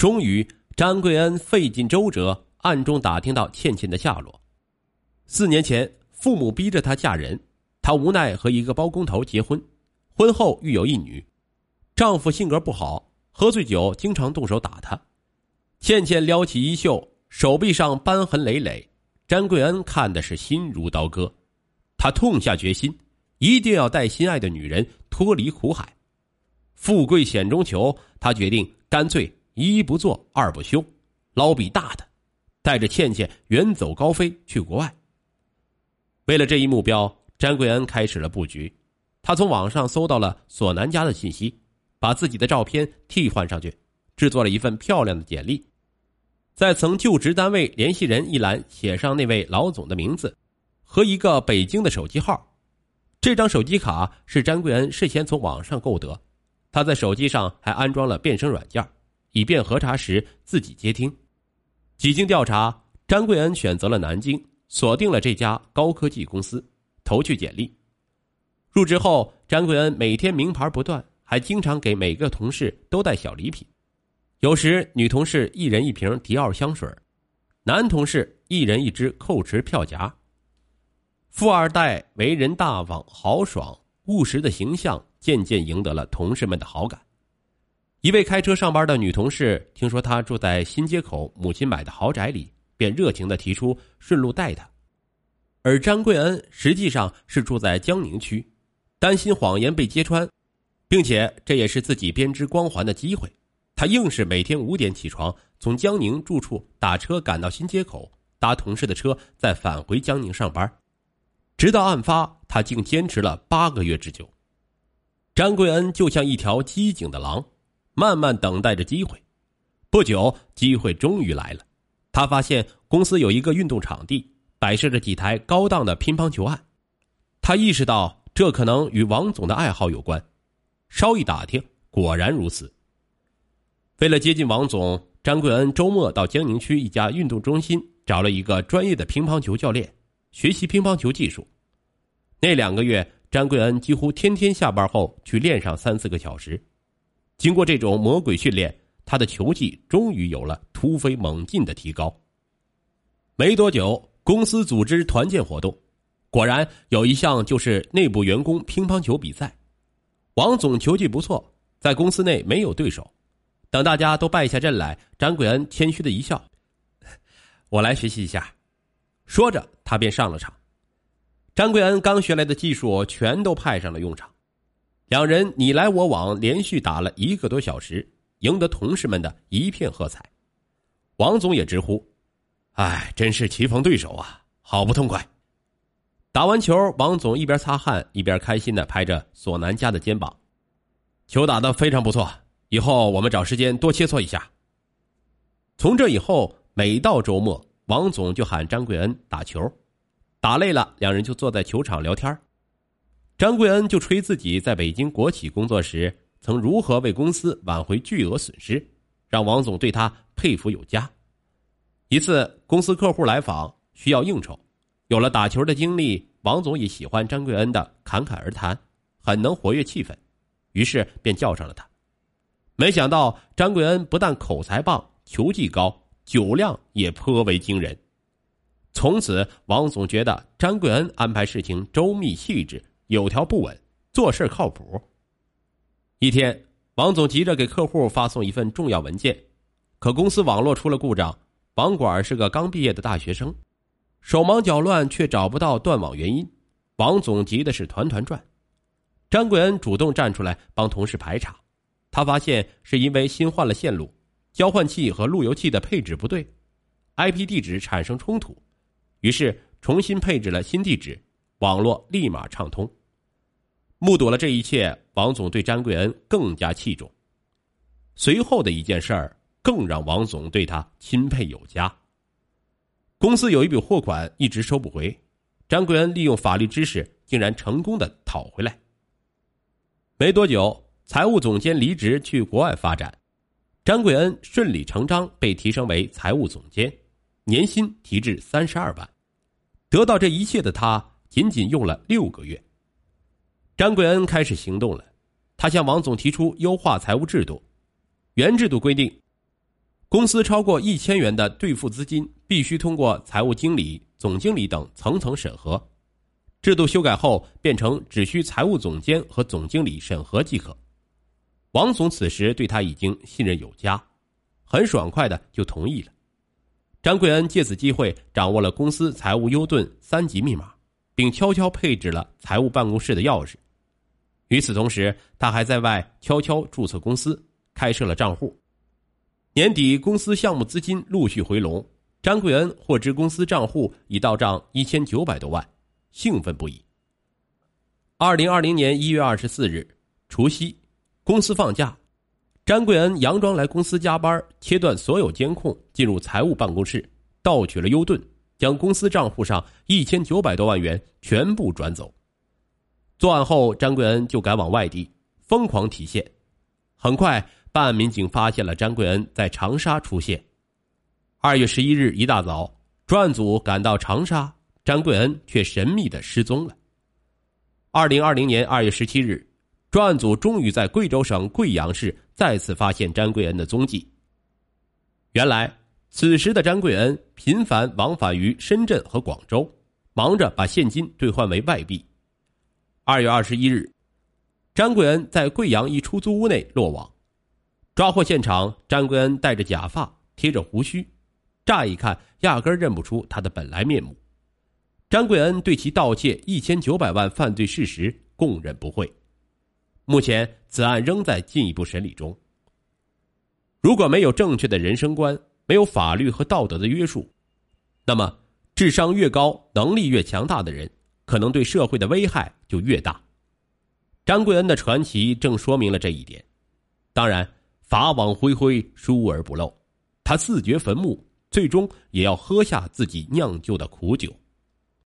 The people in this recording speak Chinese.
终于，张贵恩费尽周折，暗中打听到倩倩的下落。四年前，父母逼着她嫁人，她无奈和一个包工头结婚，婚后育有一女。丈夫性格不好，喝醉酒经常动手打她。倩倩撩起衣袖，手臂上斑痕累累。詹贵恩看的是心如刀割，他痛下决心，一定要带心爱的女人脱离苦海。富贵险中求，他决定干脆一不做二不休，捞笔大的，带着倩倩远走高飞去国外。为了这一目标，詹桂恩开始了布局。他从网上搜到了索南家的信息，把自己的照片替换上去，制作了一份漂亮的简历。在曾就职单位联系人一栏写上那位老总的名字，和一个北京的手机号。这张手机卡是詹桂恩事先从网上购得，他在手机上还安装了变声软件，以便核查时自己接听。几经调查，詹贵恩选择了南京，锁定了这家高科技公司，投去简历。入职后，詹贵恩每天名牌不断，还经常给每个同事都带小礼品。有时，女同事一人一瓶迪奥香水，男同事一人一只蔻驰票夹。富二代为人大方、豪爽、务实的形象渐渐赢得了同事们的好感。一位开车上班的女同事听说他住在新街口母亲买的豪宅里，便热情的提出顺路带他。而张贵恩实际上是住在江宁区，担心谎言被揭穿，并且这也是自己编织光环的机会。他硬是每天五点起床，从江宁住处打车赶到新街口，搭同事的车，再返回江宁上班。直到案发，他竟坚持了八个月之久。张贵恩就像一条机警的狼，慢慢等待着机会。不久，机会终于来了。他发现公司有一个运动场地，摆设着几台高档的乒乓球案。他意识到这可能与王总的爱好有关。稍一打听，果然如此。为了接近王总，张贵恩周末到江宁区一家运动中心找了一个专业的乒乓球教练，学习乒乓球技术。那两个月，张贵恩几乎天天下班后去练上三四个小时。经过这种魔鬼训练，他的球技终于有了突飞猛进的提高。没多久，公司组织团建活动，果然有一项就是内部员工乒乓球比赛。王总球技不错，在公司内没有对手。等大家都败下阵来，张贵恩谦虚的一笑：“我来学习一下。”说着，他便上了场。张贵恩刚学来的技术全都派上了用场，两人你来我往，连续打了一个多小时，赢得同事们的一片喝彩。王总也直呼：“哎，真是棋逢对手啊，好不痛快！”打完球，王总一边擦汗一边开心的拍着索南家的肩膀：“球打得非常不错。”以后我们找时间多切磋一下。从这以后，每到周末，王总就喊张贵恩打球，打累了，两人就坐在球场聊天。张贵恩就吹自己在北京国企工作时，曾如何为公司挽回巨额损失，让王总对他佩服有加。一次，公司客户来访需要应酬，有了打球的经历，王总也喜欢张贵恩的侃侃而谈，很能活跃气氛，于是便叫上了他。没想到张贵恩不但口才棒、球技高，酒量也颇为惊人。从此，王总觉得张贵恩安排事情周密细致、有条不紊，做事靠谱。一天，王总急着给客户发送一份重要文件，可公司网络出了故障。网管是个刚毕业的大学生，手忙脚乱却找不到断网原因。王总急的是团团转。张贵恩主动站出来帮同事排查。他发现是因为新换了线路，交换器和路由器的配置不对，IP 地址产生冲突，于是重新配置了新地址，网络立马畅通。目睹了这一切，王总对张贵恩更加器重。随后的一件事儿更让王总对他钦佩有加。公司有一笔货款一直收不回，张贵恩利用法律知识，竟然成功的讨回来。没多久。财务总监离职去国外发展，张贵恩顺理成章被提升为财务总监，年薪提至三十二万。得到这一切的他，仅仅用了六个月。张贵恩开始行动了，他向王总提出优化财务制度。原制度规定，公司超过一千元的兑付资金必须通过财务经理、总经理等层层审核。制度修改后，变成只需财务总监和总经理审核即可。王总此时对他已经信任有加，很爽快的就同意了。张贵恩借此机会掌握了公司财务优盾三级密码，并悄悄配置了财务办公室的钥匙。与此同时，他还在外悄悄注册公司，开设了账户。年底，公司项目资金陆续回笼，张贵恩获知公司账户已到账一千九百多万。兴奋不已。二零二零年一月二十四日，除夕，公司放假，詹贵恩佯装来公司加班，切断所有监控，进入财务办公室，盗取了优盾，将公司账户上一千九百多万元全部转走。作案后，詹贵恩就赶往外地，疯狂提现。很快，办案民警发现了詹贵恩在长沙出现。二月十一日一大早，专案组赶到长沙。张贵恩却神秘的失踪了。二零二零年二月十七日，专案组终于在贵州省贵阳市再次发现张贵恩的踪迹。原来，此时的张贵恩频繁往返于深圳和广州，忙着把现金兑换为外币。二月二十一日，张贵恩在贵阳一出租屋内落网。抓获现场，张贵恩戴着假发，贴着胡须，乍一看压根认不出他的本来面目。张贵恩对其盗窃一千九百万犯罪事实供认不讳，目前此案仍在进一步审理中。如果没有正确的人生观，没有法律和道德的约束，那么智商越高、能力越强大的人，可能对社会的危害就越大。张贵恩的传奇正说明了这一点。当然，法网恢恢，疏而不漏，他自掘坟墓，最终也要喝下自己酿就的苦酒。